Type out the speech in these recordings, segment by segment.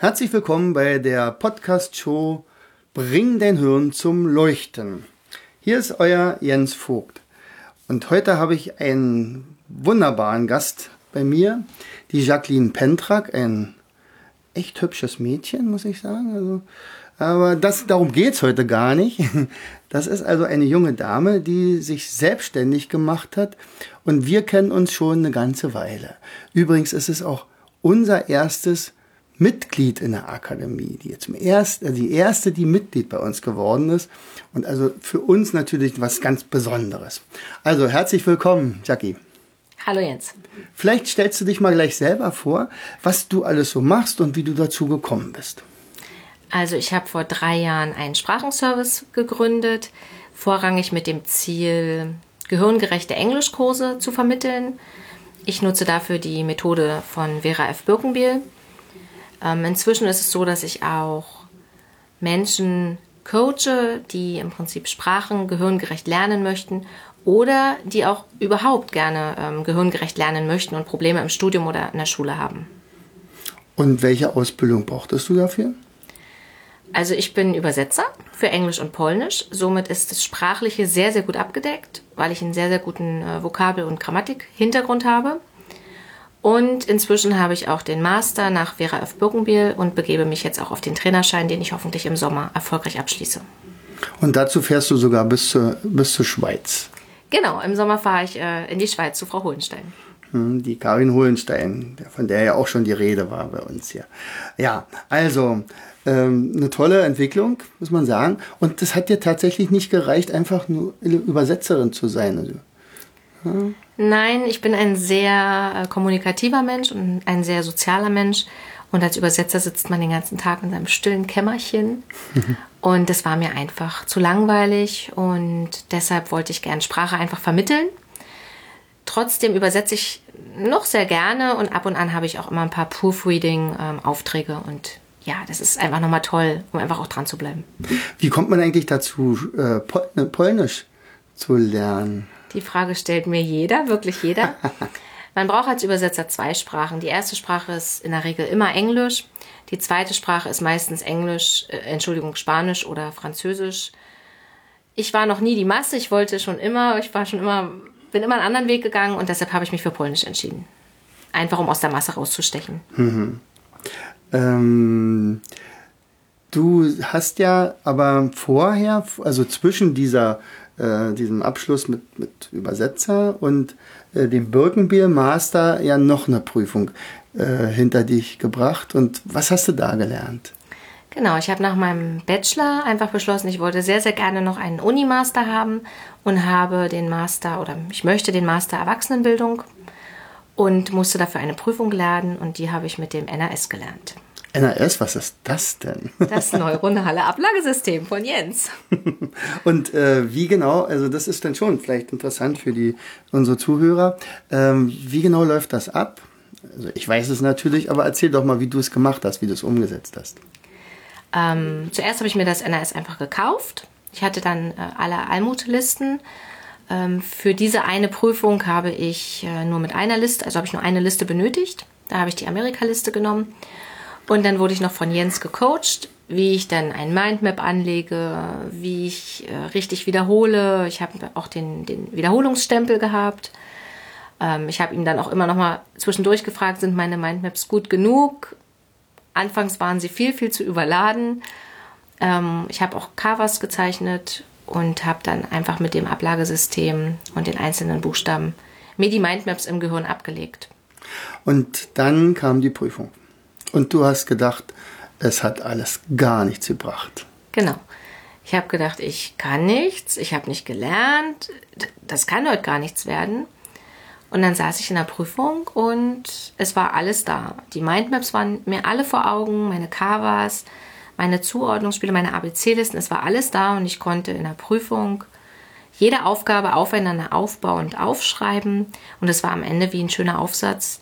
Herzlich willkommen bei der Podcast-Show Bring dein Hirn zum Leuchten. Hier ist euer Jens Vogt. Und heute habe ich einen wunderbaren Gast bei mir, die Jacqueline Pentrak, ein echt hübsches Mädchen, muss ich sagen. Also, aber das, darum geht's heute gar nicht. Das ist also eine junge Dame, die sich selbstständig gemacht hat. Und wir kennen uns schon eine ganze Weile. Übrigens ist es auch unser erstes Mitglied in der Akademie, die jetzt erst, also die erste, die Mitglied bei uns geworden ist. Und also für uns natürlich was ganz Besonderes. Also herzlich willkommen, Jackie. Hallo Jens. Vielleicht stellst du dich mal gleich selber vor, was du alles so machst und wie du dazu gekommen bist. Also ich habe vor drei Jahren einen Sprachenservice gegründet, vorrangig mit dem Ziel, gehirngerechte Englischkurse zu vermitteln. Ich nutze dafür die Methode von Vera F. Birkenbiel. Ähm, inzwischen ist es so, dass ich auch Menschen coache, die im Prinzip Sprachen gehirngerecht lernen möchten oder die auch überhaupt gerne ähm, gehirngerecht lernen möchten und Probleme im Studium oder in der Schule haben. Und welche Ausbildung brauchtest du dafür? Also ich bin Übersetzer für Englisch und Polnisch. Somit ist das Sprachliche sehr, sehr gut abgedeckt, weil ich einen sehr, sehr guten äh, Vokabel- und Grammatik-Hintergrund habe. Und inzwischen habe ich auch den Master nach Vera F. Birkenbiel und begebe mich jetzt auch auf den Trainerschein, den ich hoffentlich im Sommer erfolgreich abschließe. Und dazu fährst du sogar bis zur, bis zur Schweiz. Genau, im Sommer fahre ich äh, in die Schweiz zu Frau Hohenstein. Hm, die Karin Hohenstein, von der ja auch schon die Rede war bei uns hier. Ja, also ähm, eine tolle Entwicklung, muss man sagen. Und das hat dir tatsächlich nicht gereicht, einfach nur Übersetzerin zu sein. Nein, ich bin ein sehr äh, kommunikativer Mensch und ein sehr sozialer Mensch. Und als Übersetzer sitzt man den ganzen Tag in seinem stillen Kämmerchen. und das war mir einfach zu langweilig und deshalb wollte ich gern Sprache einfach vermitteln. Trotzdem übersetze ich noch sehr gerne und ab und an habe ich auch immer ein paar Proofreading-Aufträge und ja, das ist einfach nochmal toll, um einfach auch dran zu bleiben. Wie kommt man eigentlich dazu, äh, ne, Polnisch zu lernen? Die Frage stellt mir jeder, wirklich jeder. Man braucht als Übersetzer zwei Sprachen. Die erste Sprache ist in der Regel immer Englisch. Die zweite Sprache ist meistens Englisch, äh, Entschuldigung, Spanisch oder Französisch. Ich war noch nie die Masse. Ich wollte schon immer, ich war schon immer, bin immer einen anderen Weg gegangen und deshalb habe ich mich für Polnisch entschieden. Einfach um aus der Masse rauszustechen. Mhm. Ähm, du hast ja aber vorher, also zwischen dieser, äh, diesem Abschluss mit, mit Übersetzer und äh, dem Birkenbier Master ja noch eine Prüfung äh, hinter dich gebracht. Und was hast du da gelernt? Genau, ich habe nach meinem Bachelor einfach beschlossen, ich wollte sehr, sehr gerne noch einen Uni-Master haben und habe den Master oder ich möchte den Master Erwachsenenbildung und musste dafür eine Prüfung lernen und die habe ich mit dem NAS gelernt. NAS, was ist das denn? Das neuronale Ablagesystem von Jens. Und äh, wie genau, also das ist dann schon vielleicht interessant für die, unsere Zuhörer, ähm, wie genau läuft das ab? Also ich weiß es natürlich, aber erzähl doch mal, wie du es gemacht hast, wie du es umgesetzt hast. Ähm, zuerst habe ich mir das NAS einfach gekauft. Ich hatte dann äh, alle Almutlisten. Ähm, für diese eine Prüfung habe ich äh, nur mit einer Liste, also habe ich nur eine Liste benötigt. Da habe ich die Amerika-Liste genommen und dann wurde ich noch von Jens gecoacht, wie ich dann ein Mindmap anlege, wie ich äh, richtig wiederhole. Ich habe auch den, den Wiederholungsstempel gehabt. Ähm, ich habe ihm dann auch immer noch mal zwischendurch gefragt, sind meine Mindmaps gut genug? Anfangs waren sie viel, viel zu überladen. Ähm, ich habe auch Covers gezeichnet und habe dann einfach mit dem Ablagesystem und den einzelnen Buchstaben mir die Mindmaps im Gehirn abgelegt. Und dann kam die Prüfung. Und du hast gedacht, es hat alles gar nichts gebracht. Genau. Ich habe gedacht, ich kann nichts, ich habe nicht gelernt, das kann heute gar nichts werden. Und dann saß ich in der Prüfung und es war alles da. Die Mindmaps waren mir alle vor Augen, meine Covers, meine Zuordnungsspiele, meine ABC-Listen, es war alles da und ich konnte in der Prüfung jede Aufgabe aufeinander aufbauend aufschreiben und es war am Ende wie ein schöner Aufsatz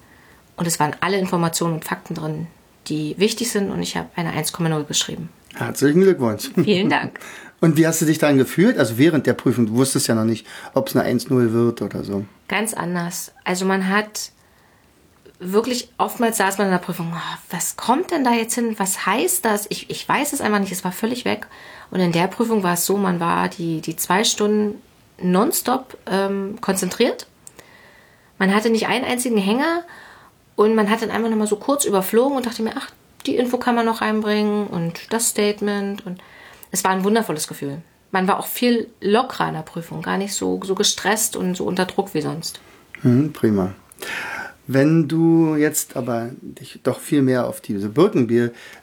und es waren alle Informationen und Fakten drin, die wichtig sind und ich habe eine 1,0 geschrieben. Herzlichen Glückwunsch. Vielen Dank. Und wie hast du dich dann gefühlt? Also während der Prüfung, du wusstest ja noch nicht, ob es eine 1-0 wird oder so. Ganz anders. Also man hat wirklich oftmals saß man in der Prüfung, oh, was kommt denn da jetzt hin? Was heißt das? Ich, ich weiß es einfach nicht, es war völlig weg. Und in der Prüfung war es so, man war die, die zwei Stunden nonstop ähm, konzentriert. Man hatte nicht einen einzigen Hänger und man hat dann einfach nochmal so kurz überflogen und dachte mir, ach, die Info kann man noch reinbringen und das Statement. Und es war ein wundervolles Gefühl. Man war auch viel lockerer in der Prüfung, gar nicht so, so gestresst und so unter Druck wie sonst. Hm, prima. Wenn du jetzt aber dich doch viel mehr auf diese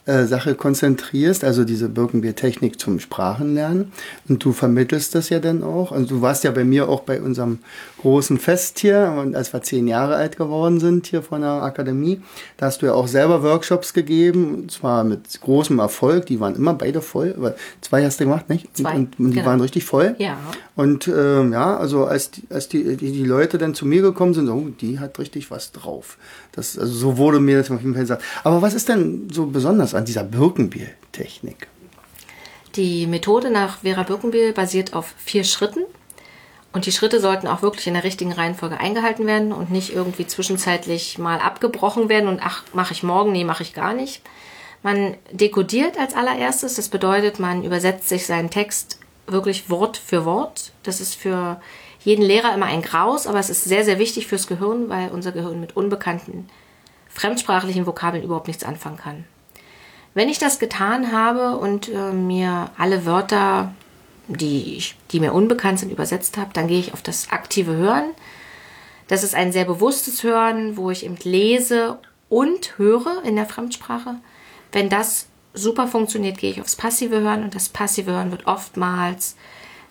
Birkenbier-Sache konzentrierst, also diese Birkenbier-Technik zum Sprachenlernen, und du vermittelst das ja dann auch, also du warst ja bei mir auch bei unserem großen Fest hier, als wir zehn Jahre alt geworden sind hier von der Akademie, da hast du ja auch selber Workshops gegeben, und zwar mit großem Erfolg, die waren immer beide voll, zwei hast du gemacht, nicht? Zwei, und, und die genau. waren richtig voll. Ja. Und ähm, ja, also als, die, als die, die, die Leute dann zu mir gekommen sind, oh, die hat richtig was drauf. Das, also so wurde mir das auf jeden Fall gesagt. Aber was ist denn so besonders an dieser Birkenbiel-Technik? Die Methode nach Vera Birkenbiel basiert auf vier Schritten. Und die Schritte sollten auch wirklich in der richtigen Reihenfolge eingehalten werden und nicht irgendwie zwischenzeitlich mal abgebrochen werden und ach, mache ich morgen, nee, mache ich gar nicht. Man dekodiert als allererstes, das bedeutet, man übersetzt sich seinen Text wirklich Wort für Wort. Das ist für jeden Lehrer immer ein Graus, aber es ist sehr, sehr wichtig fürs Gehirn, weil unser Gehirn mit unbekannten fremdsprachlichen Vokabeln überhaupt nichts anfangen kann. Wenn ich das getan habe und äh, mir alle Wörter, die, ich, die mir unbekannt sind, übersetzt habe, dann gehe ich auf das aktive Hören. Das ist ein sehr bewusstes Hören, wo ich eben lese und höre in der Fremdsprache. Wenn das super funktioniert, gehe ich aufs passive Hören und das passive Hören wird oftmals,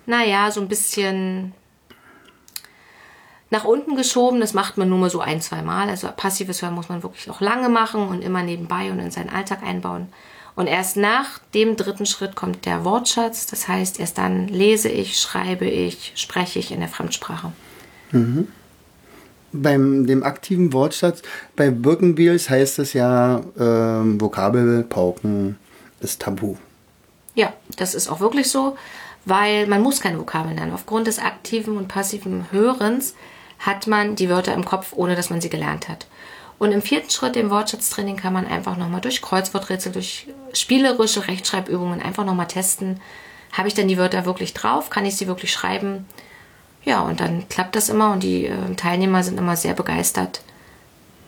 naja, so ein bisschen nach unten geschoben. Das macht man nur mal so ein, zwei Mal. Also passives Hören muss man wirklich auch lange machen und immer nebenbei und in seinen Alltag einbauen. Und erst nach dem dritten Schritt kommt der Wortschatz. Das heißt, erst dann lese ich, schreibe ich, spreche ich in der Fremdsprache. Mhm. Beim dem aktiven Wortschatz, bei Birkenbiels heißt es ja, ähm, Vokabel, Pauken ist tabu. Ja, das ist auch wirklich so, weil man muss keine Vokabeln lernen. Aufgrund des aktiven und passiven Hörens hat man die Wörter im Kopf, ohne dass man sie gelernt hat. Und im vierten Schritt, dem Wortschatztraining, kann man einfach nochmal durch Kreuzworträtsel, durch spielerische Rechtschreibübungen einfach nochmal testen. Habe ich denn die Wörter wirklich drauf? Kann ich sie wirklich schreiben? Ja, und dann klappt das immer und die äh, Teilnehmer sind immer sehr begeistert,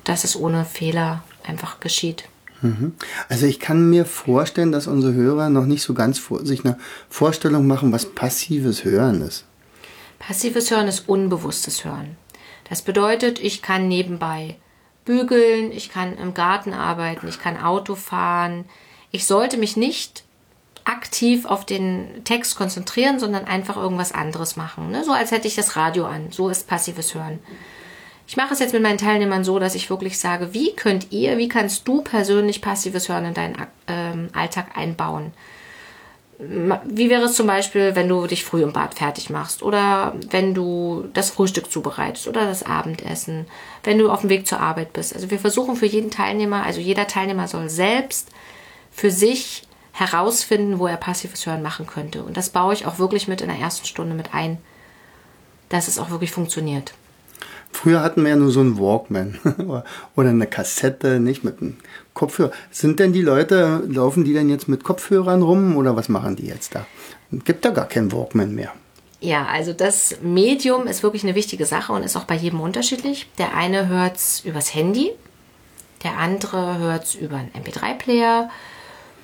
dass es ohne Fehler einfach geschieht. Mhm. Also ich kann mir vorstellen, dass unsere Hörer noch nicht so ganz vor, sich eine Vorstellung machen, was passives Hören ist. Passives Hören ist unbewusstes Hören. Das bedeutet, ich kann nebenbei bügeln, ich kann im Garten arbeiten, ich kann Auto fahren. Ich sollte mich nicht aktiv auf den Text konzentrieren, sondern einfach irgendwas anderes machen. Ne? So als hätte ich das Radio an. So ist passives Hören. Ich mache es jetzt mit meinen Teilnehmern so, dass ich wirklich sage, wie könnt ihr, wie kannst du persönlich passives Hören in deinen ähm, Alltag einbauen? Wie wäre es zum Beispiel, wenn du dich früh im Bad fertig machst oder wenn du das Frühstück zubereitest oder das Abendessen, wenn du auf dem Weg zur Arbeit bist. Also wir versuchen für jeden Teilnehmer, also jeder Teilnehmer soll selbst für sich herausfinden, wo er passives Hören machen könnte. Und das baue ich auch wirklich mit in der ersten Stunde mit ein, dass es auch wirklich funktioniert. Früher hatten wir ja nur so einen Walkman oder eine Kassette, nicht mit einem Kopfhörer. Sind denn die Leute, laufen die denn jetzt mit Kopfhörern rum oder was machen die jetzt da? Gibt da gar keinen Walkman mehr. Ja, also das Medium ist wirklich eine wichtige Sache und ist auch bei jedem unterschiedlich. Der eine hört es übers Handy, der andere hört es über einen MP3-Player,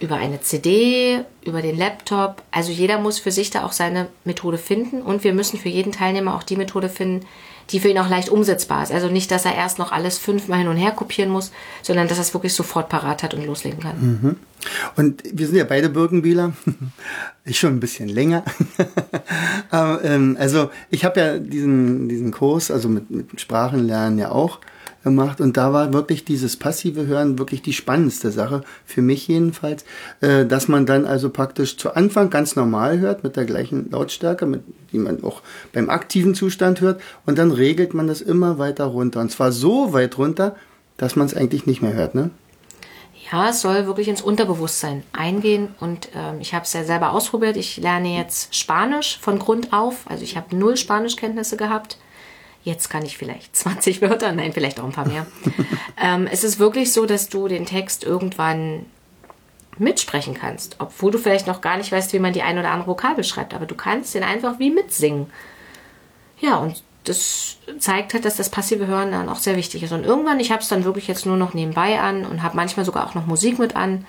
über eine CD, über den Laptop. Also jeder muss für sich da auch seine Methode finden und wir müssen für jeden Teilnehmer auch die Methode finden, die für ihn auch leicht umsetzbar ist. Also nicht, dass er erst noch alles fünfmal hin und her kopieren muss, sondern dass er es wirklich sofort parat hat und loslegen kann. Mhm. Und wir sind ja beide Birkenbieler. Ich schon ein bisschen länger. Ähm, also ich habe ja diesen, diesen Kurs, also mit, mit Sprachenlernen ja auch gemacht. Und da war wirklich dieses passive Hören wirklich die spannendste Sache, für mich jedenfalls, äh, dass man dann also praktisch zu Anfang ganz normal hört, mit der gleichen Lautstärke, mit, die man auch beim aktiven Zustand hört. Und dann regelt man das immer weiter runter. Und zwar so weit runter, dass man es eigentlich nicht mehr hört, ne? Ja, es soll wirklich ins Unterbewusstsein eingehen. Und ähm, ich habe es ja selber ausprobiert. Ich lerne jetzt Spanisch von Grund auf, also ich habe null Spanischkenntnisse gehabt Jetzt kann ich vielleicht 20 Wörter, nein, vielleicht auch ein paar mehr. ähm, es ist wirklich so, dass du den Text irgendwann mitsprechen kannst, obwohl du vielleicht noch gar nicht weißt, wie man die ein oder andere Vokabel schreibt, aber du kannst den einfach wie mitsingen. Ja, und das zeigt halt, dass das passive Hören dann auch sehr wichtig ist. Und irgendwann, ich habe es dann wirklich jetzt nur noch nebenbei an und habe manchmal sogar auch noch Musik mit an.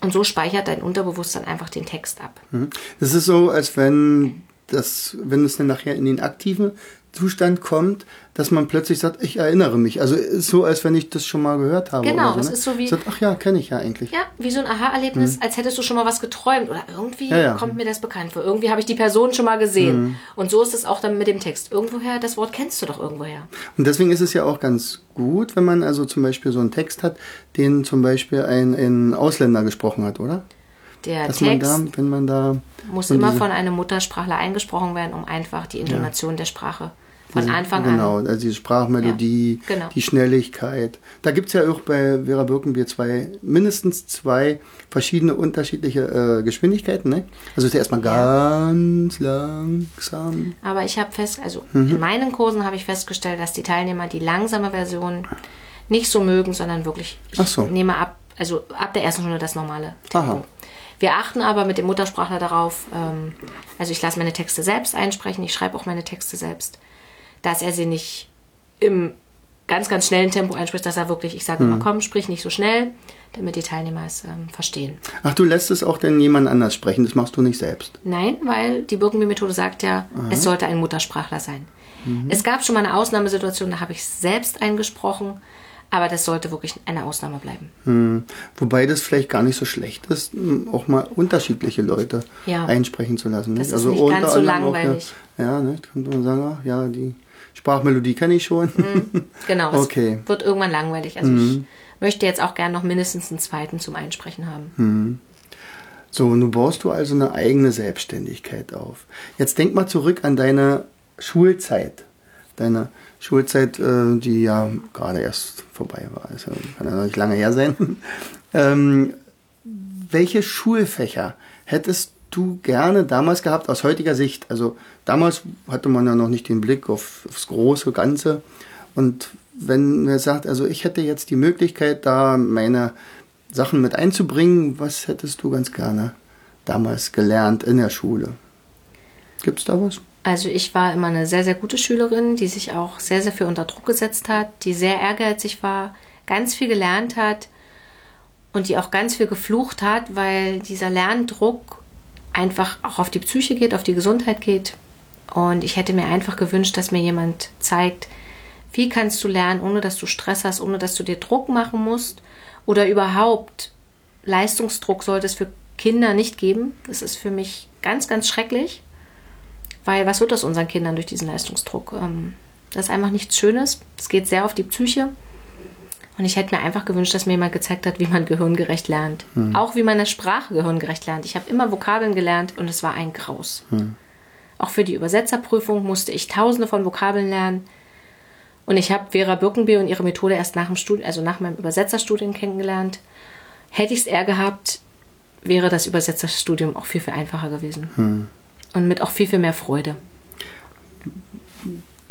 Und so speichert dein Unterbewusstsein einfach den Text ab. Mhm. Das ist so, als wenn das, wenn es dann nachher in den aktiven Zustand kommt, dass man plötzlich sagt, ich erinnere mich. Also ist so, als wenn ich das schon mal gehört habe. Genau, so, es ne? ist so wie. Sagt, ach ja, kenne ich ja eigentlich. Ja, wie so ein Aha-Erlebnis, mhm. als hättest du schon mal was geträumt oder irgendwie ja, ja. kommt mir das bekannt vor. Irgendwie habe ich die Person schon mal gesehen. Mhm. Und so ist es auch dann mit dem Text. Irgendwoher, das Wort kennst du doch irgendwoher. Und deswegen ist es ja auch ganz gut, wenn man also zum Beispiel so einen Text hat, den zum Beispiel ein, ein Ausländer gesprochen hat, oder? Der Dass Text man da, wenn man da muss immer von einem Muttersprachler eingesprochen werden, um einfach die Intonation ja. der Sprache von Anfang genau, an. Genau, also die Sprachmelodie, ja, genau. die Schnelligkeit. Da gibt es ja auch bei Vera Birkenbier zwei, mindestens zwei verschiedene unterschiedliche äh, Geschwindigkeiten. Ne? Also ist ja erstmal ganz langsam. Aber ich habe fest, also mhm. in meinen Kursen habe ich festgestellt, dass die Teilnehmer die langsame Version nicht so mögen, sondern wirklich, ich so. nehme ab, also ab der ersten Stunde das normale Tempo. Aha. Wir achten aber mit dem Muttersprachler darauf, ähm, also ich lasse meine Texte selbst einsprechen, ich schreibe auch meine Texte selbst dass er sie nicht im ganz, ganz schnellen Tempo einspricht, dass er wirklich, ich sage immer, komm, sprich nicht so schnell, damit die Teilnehmer es ähm, verstehen. Ach, du lässt es auch denn jemand anders sprechen, das machst du nicht selbst? Nein, weil die Birkenbier-Methode sagt ja, Aha. es sollte ein Muttersprachler sein. Mhm. Es gab schon mal eine Ausnahmesituation, da habe ich selbst eingesprochen, aber das sollte wirklich eine Ausnahme bleiben. Hm. Wobei das vielleicht gar nicht so schlecht ist, auch mal unterschiedliche Leute ja. einsprechen zu lassen. Nicht? Das ist also nicht ganz so langweilig. Auch, ja, ne? könnte man sagen, ach, ja, die Sprachmelodie kenne ich schon. Mhm, genau, okay. wird irgendwann langweilig. Also mhm. ich möchte jetzt auch gerne noch mindestens einen zweiten zum Einsprechen haben. Mhm. So, nun baust du also eine eigene Selbstständigkeit auf. Jetzt denk mal zurück an deine Schulzeit. Deine Schulzeit, äh, die ja gerade erst vorbei war. Also kann ja noch nicht lange her sein. ähm, welche Schulfächer hättest du gerne damals gehabt aus heutiger Sicht? Also damals hatte man ja noch nicht den Blick auf, aufs große Ganze. Und wenn man sagt, also ich hätte jetzt die Möglichkeit, da meine Sachen mit einzubringen, was hättest du ganz gerne damals gelernt in der Schule? Gibt es da was? Also ich war immer eine sehr, sehr gute Schülerin, die sich auch sehr, sehr viel unter Druck gesetzt hat, die sehr ehrgeizig war, ganz viel gelernt hat und die auch ganz viel geflucht hat, weil dieser Lerndruck einfach auch auf die Psyche geht, auf die Gesundheit geht. Und ich hätte mir einfach gewünscht, dass mir jemand zeigt, wie kannst du lernen, ohne dass du Stress hast, ohne dass du dir Druck machen musst oder überhaupt Leistungsdruck sollte es für Kinder nicht geben. Das ist für mich ganz, ganz schrecklich. Weil was wird aus unseren Kindern durch diesen Leistungsdruck? Ähm, das ist einfach nichts Schönes. Es geht sehr auf die Psyche. Und ich hätte mir einfach gewünscht, dass mir jemand gezeigt hat, wie man gehirngerecht lernt. Hm. Auch wie man eine Sprache gehirngerecht lernt. Ich habe immer Vokabeln gelernt und es war ein Graus. Hm. Auch für die Übersetzerprüfung musste ich tausende von Vokabeln lernen. Und ich habe Vera Birkenbier und ihre Methode erst nach dem Studium, also nach meinem Übersetzerstudium kennengelernt. Hätte ich es eher gehabt, wäre das Übersetzerstudium auch viel, viel einfacher gewesen. Hm und mit auch viel, viel mehr Freude.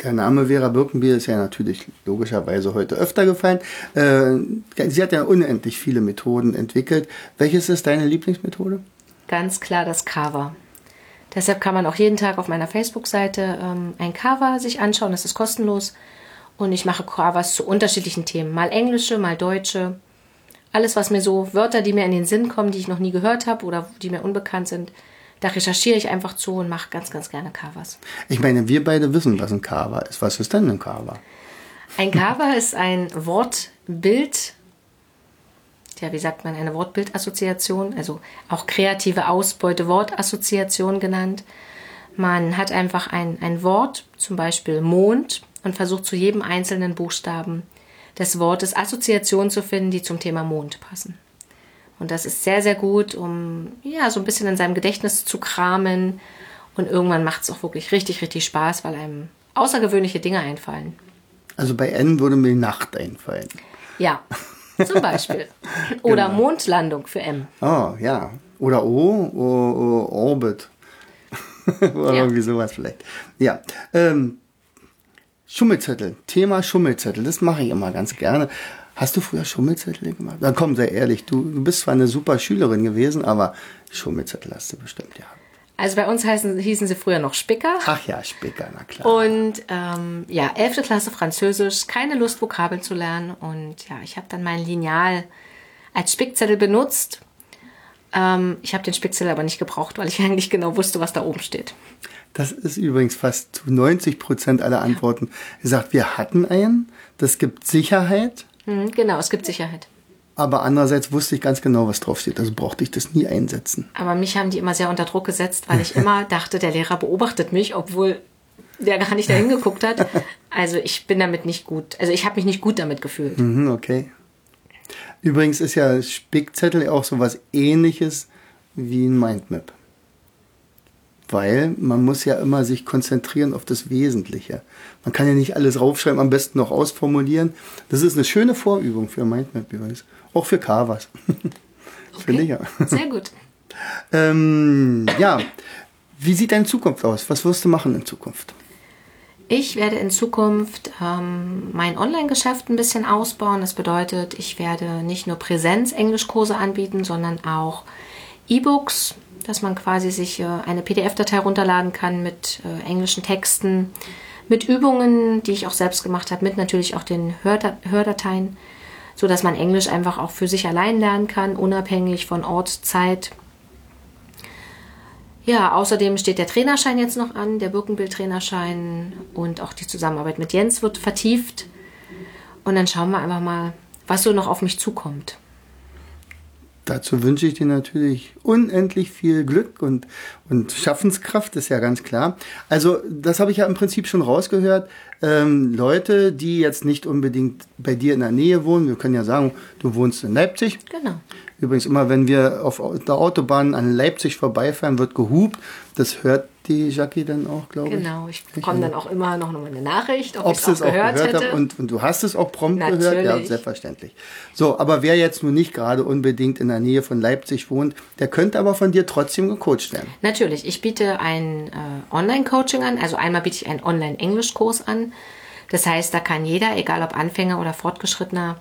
Der Name Vera Birkenbier ist ja natürlich logischerweise heute öfter gefallen. Äh, sie hat ja unendlich viele Methoden entwickelt. Welches ist deine Lieblingsmethode? Ganz klar das Cover. Deshalb kann man auch jeden Tag auf meiner Facebook-Seite ähm, ein Cover sich anschauen. Das ist kostenlos. Und ich mache Covers zu unterschiedlichen Themen. Mal englische, mal deutsche. Alles, was mir so, Wörter, die mir in den Sinn kommen, die ich noch nie gehört habe oder die mir unbekannt sind, da recherchiere ich einfach zu und mache ganz, ganz gerne Covers. Ich meine, wir beide wissen, was ein Cover ist. Was ist denn ein Cover? Ein Cover ist ein Wortbild, ja, wie sagt man, eine Wortbildassoziation, also auch kreative Ausbeute, Wortassoziation genannt. Man hat einfach ein, ein Wort, zum Beispiel Mond, und versucht zu jedem einzelnen Buchstaben des Wortes Assoziationen zu finden, die zum Thema Mond passen. Und das ist sehr, sehr gut, um ja so ein bisschen in seinem Gedächtnis zu kramen. Und irgendwann macht es auch wirklich richtig, richtig Spaß, weil einem außergewöhnliche Dinge einfallen. Also bei N würde mir Nacht einfallen. Ja, zum Beispiel. Oder genau. Mondlandung für M. Oh, ja. Oder O, o, o Orbit. Oder ja. irgendwie sowas vielleicht. Ja. Ähm, Schummelzettel. Thema Schummelzettel. Das mache ich immer ganz gerne. Hast du früher Schummelzettel gemacht? Na komm, sei ehrlich. Du, du bist zwar eine super Schülerin gewesen, aber Schummelzettel hast du bestimmt, ja. Also bei uns heißen, hießen sie früher noch Spicker. Ach ja, Spicker, na klar. Und ähm, ja, 11. Klasse Französisch, keine Lust, Vokabeln zu lernen. Und ja, ich habe dann mein Lineal als Spickzettel benutzt. Ähm, ich habe den Spickzettel aber nicht gebraucht, weil ich eigentlich genau wusste, was da oben steht. Das ist übrigens fast zu 90 Prozent aller Antworten gesagt. Wir hatten einen, das gibt Sicherheit. Mhm, genau, es gibt Sicherheit. Aber andererseits wusste ich ganz genau, was draufsteht. Also brauchte ich das nie einsetzen. Aber mich haben die immer sehr unter Druck gesetzt, weil ich immer dachte, der Lehrer beobachtet mich, obwohl der gar nicht dahin geguckt hat. Also ich bin damit nicht gut. Also ich habe mich nicht gut damit gefühlt. Mhm, okay. Übrigens ist ja Spickzettel auch so was ähnliches wie ein Mindmap. Weil man muss ja immer sich konzentrieren auf das Wesentliche. Man kann ja nicht alles raufschreiben, am besten noch ausformulieren. Das ist eine schöne Vorübung für Mindmap übrigens. Auch für Carvers. Okay. Finde ich ja. Sehr gut. ähm, ja, wie sieht deine Zukunft aus? Was wirst du machen in Zukunft? Ich werde in Zukunft ähm, mein Online-Geschäft ein bisschen ausbauen. Das bedeutet, ich werde nicht nur Präsenz-Englischkurse anbieten, sondern auch E-Books, dass man quasi sich äh, eine PDF-Datei runterladen kann mit äh, englischen Texten, mit Übungen, die ich auch selbst gemacht habe, mit natürlich auch den Hörda Hördateien, so dass man Englisch einfach auch für sich allein lernen kann, unabhängig von Ort, Zeit ja, außerdem steht der Trainerschein jetzt noch an, der Birkenbild-Trainerschein und auch die Zusammenarbeit mit Jens wird vertieft. Und dann schauen wir einfach mal, was so noch auf mich zukommt. Dazu wünsche ich dir natürlich unendlich viel Glück und, und Schaffenskraft, ist ja ganz klar. Also, das habe ich ja im Prinzip schon rausgehört. Ähm, Leute, die jetzt nicht unbedingt bei dir in der Nähe wohnen, wir können ja sagen, du wohnst in Leipzig. Genau. Übrigens, immer wenn wir auf der Autobahn an Leipzig vorbeifahren, wird gehupt. Das hört die Jackie dann auch, glaube ich. Genau, ich bekomme dann auch immer noch mal eine Nachricht, ob, ob ich es auch gehört, gehört hätte. Und, und, du hast es auch prompt Natürlich. gehört? Ja, selbstverständlich. So, aber wer jetzt nun nicht gerade unbedingt in der Nähe von Leipzig wohnt, der könnte aber von dir trotzdem gecoacht werden. Natürlich, ich biete ein äh, Online-Coaching an. Also einmal biete ich einen Online-Englisch-Kurs an. Das heißt, da kann jeder, egal ob Anfänger oder Fortgeschrittener,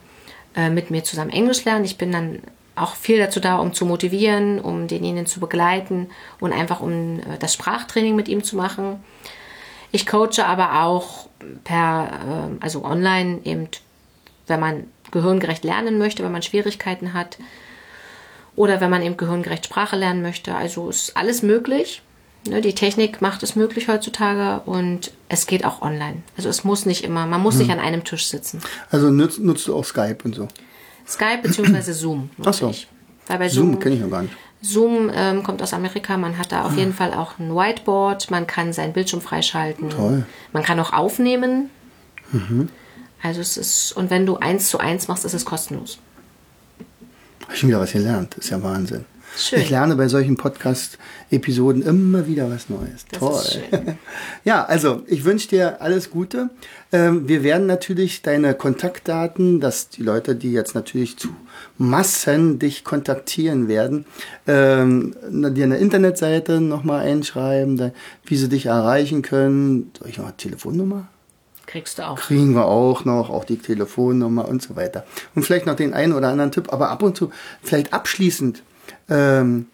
äh, mit mir zusammen Englisch lernen. Ich bin dann auch viel dazu da, um zu motivieren, um denjenigen zu begleiten und einfach um äh, das Sprachtraining mit ihm zu machen. Ich coache aber auch per, äh, also online eben, wenn man gehirngerecht lernen möchte, wenn man Schwierigkeiten hat oder wenn man eben gehirngerecht Sprache lernen möchte. Also ist alles möglich. Ne, die Technik macht es möglich heutzutage und es geht auch online. Also es muss nicht immer, man muss hm. nicht an einem Tisch sitzen. Also nutzt, nutzt du auch Skype und so? Skype bzw. Zoom. Ach so. Weil bei Zoom, Zoom kenne ich noch gar nicht. Zoom ähm, kommt aus Amerika. Man hat da auf jeden Fall auch ein Whiteboard. Man kann seinen Bildschirm freischalten. Toll. Man kann auch aufnehmen. Mhm. Also es ist, und wenn du eins zu eins machst, ist es kostenlos. Habe ich schon wieder was gelernt. Ist ja Wahnsinn. Schön. Ich lerne bei solchen Podcast-Episoden immer wieder was Neues. Das Toll. ja, also ich wünsche dir alles Gute. Ähm, wir werden natürlich deine Kontaktdaten, dass die Leute, die jetzt natürlich zu Massen dich kontaktieren werden, ähm, dir eine Internetseite nochmal einschreiben, wie sie dich erreichen können. Soll ich noch eine Telefonnummer? Kriegst du auch. Kriegen wir auch noch, auch die Telefonnummer und so weiter. Und vielleicht noch den einen oder anderen Tipp, aber ab und zu, vielleicht abschließend, ähm,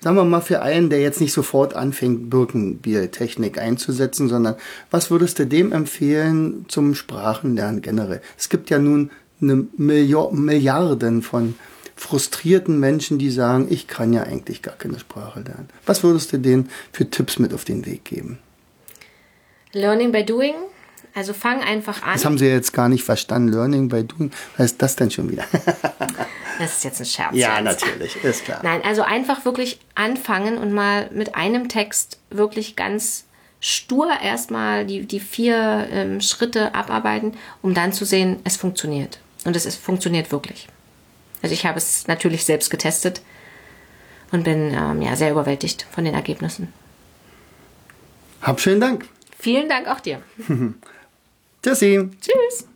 sagen wir mal für einen, der jetzt nicht sofort anfängt, Birkenbier-Technik einzusetzen, sondern was würdest du dem empfehlen zum Sprachenlernen generell? Es gibt ja nun eine Milliarden von frustrierten Menschen, die sagen, ich kann ja eigentlich gar keine Sprache lernen. Was würdest du denen für Tipps mit auf den Weg geben? Learning by doing. Also fang einfach an. Das haben sie jetzt gar nicht verstanden. Learning by doing. Was ist das denn schon wieder? Das ist jetzt ein Scherz. Ja, jetzt. natürlich, ist klar. Nein, also einfach wirklich anfangen und mal mit einem Text wirklich ganz stur erstmal die, die vier ähm, Schritte abarbeiten, um dann zu sehen, es funktioniert. Und es ist, funktioniert wirklich. Also ich habe es natürlich selbst getestet und bin ähm, ja, sehr überwältigt von den Ergebnissen. Hab schönen Dank. Vielen Dank auch dir. Tschüssi. Tschüss.